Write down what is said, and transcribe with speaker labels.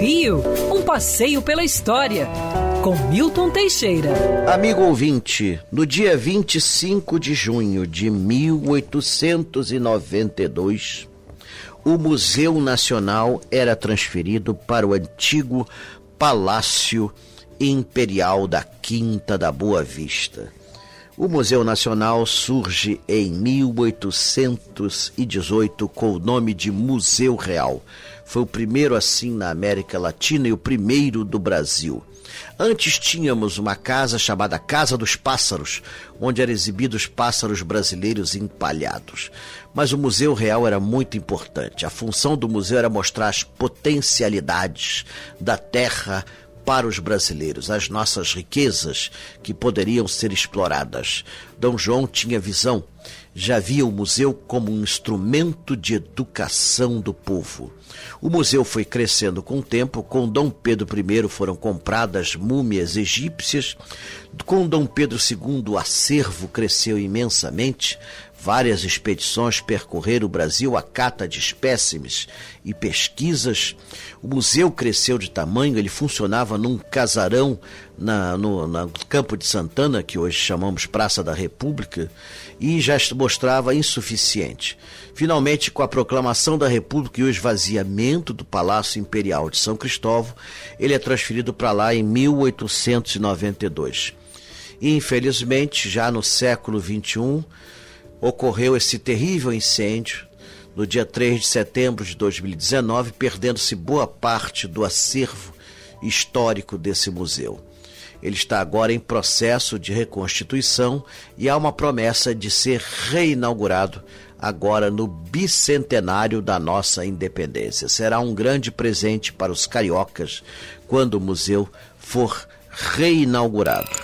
Speaker 1: Rio, um passeio pela história, com Milton Teixeira.
Speaker 2: Amigo ouvinte, no dia 25 de junho de 1892, o Museu Nacional era transferido para o antigo Palácio Imperial da Quinta da Boa Vista. O Museu Nacional surge em 1818 com o nome de Museu Real. Foi o primeiro assim na América Latina e o primeiro do Brasil. Antes tínhamos uma casa chamada Casa dos Pássaros, onde eram exibidos pássaros brasileiros empalhados. Mas o Museu Real era muito importante. A função do museu era mostrar as potencialidades da terra para os brasileiros, as nossas riquezas que poderiam ser exploradas. Dom João tinha visão, já via o museu como um instrumento de educação do povo. O museu foi crescendo com o tempo, com Dom Pedro I foram compradas múmias egípcias, com Dom Pedro II o acervo cresceu imensamente, Várias expedições percorreram o Brasil a cata de espécimes e pesquisas. O museu cresceu de tamanho, ele funcionava num casarão na, no, no Campo de Santana, que hoje chamamos Praça da República, e já mostrava insuficiente. Finalmente, com a proclamação da República e o esvaziamento do Palácio Imperial de São Cristóvão, ele é transferido para lá em 1892. E, infelizmente, já no século XXI, ocorreu esse terrível incêndio no dia 3 de setembro de 2019, perdendo-se boa parte do acervo histórico desse museu. Ele está agora em processo de reconstituição e há uma promessa de ser reinaugurado agora no bicentenário da nossa independência. Será um grande presente para os cariocas quando o museu for reinaugurado.